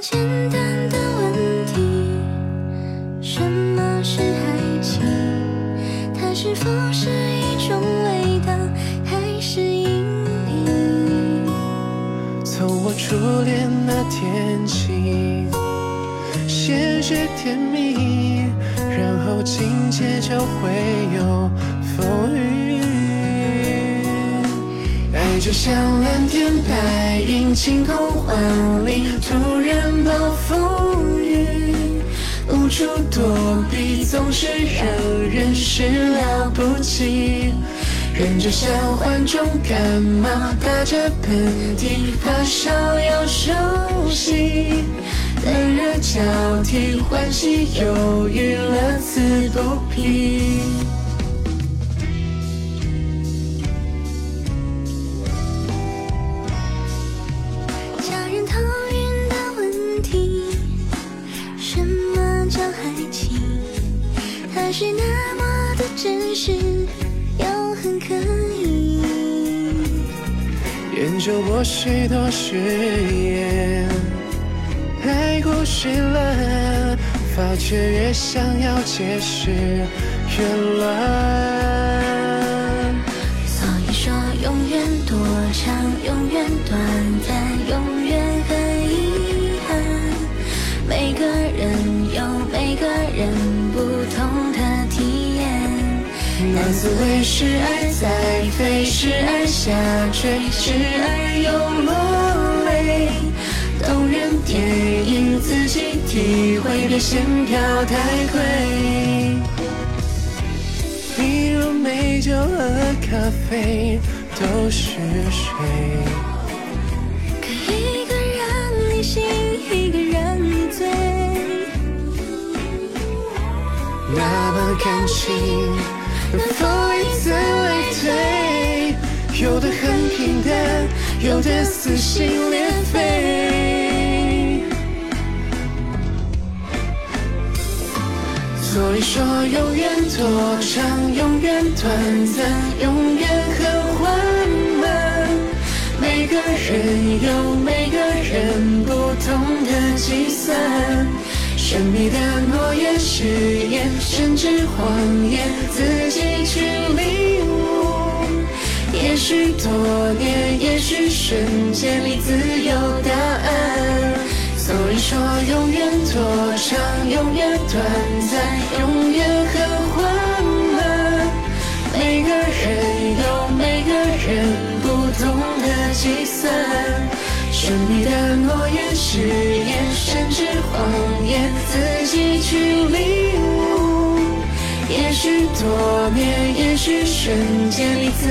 简单的问题什么是爱情？它是否是一种味道还是引力？从我初恋那天起先是甜蜜然后紧接就会有风雨爱就像蓝天白云晴空万里突然处躲避，总是让人始料不及。人就像患重感冒，打着喷嚏，发烧又休息，冷热交替，欢喜忧郁，乐此不疲。是那么的真实，又很可疑。研究过许多誓言，太过绚烂，发觉越想要解释越乱。那滋味时而在飞，时而下坠，时而又落泪。动人电影自己体会，别嫌票太贵。比如美酒和咖啡都是水，可一个让你醒，一个让你醉。那么感情能否以此为对？有的很平淡，有的撕心裂肺。所以说，永远多长，永远短暂，永远很缓慢。每个人有每个人不同的计算，神秘的诺言、誓言，甚至谎言，自己去领悟。也许多年，也许瞬间里自有答案。所以说，永远多长，永远短暂，永远很缓慢。每个人有每个人不同的计算，神秘的诺言、誓言，甚至谎去领悟。也许多年，也许瞬间里自。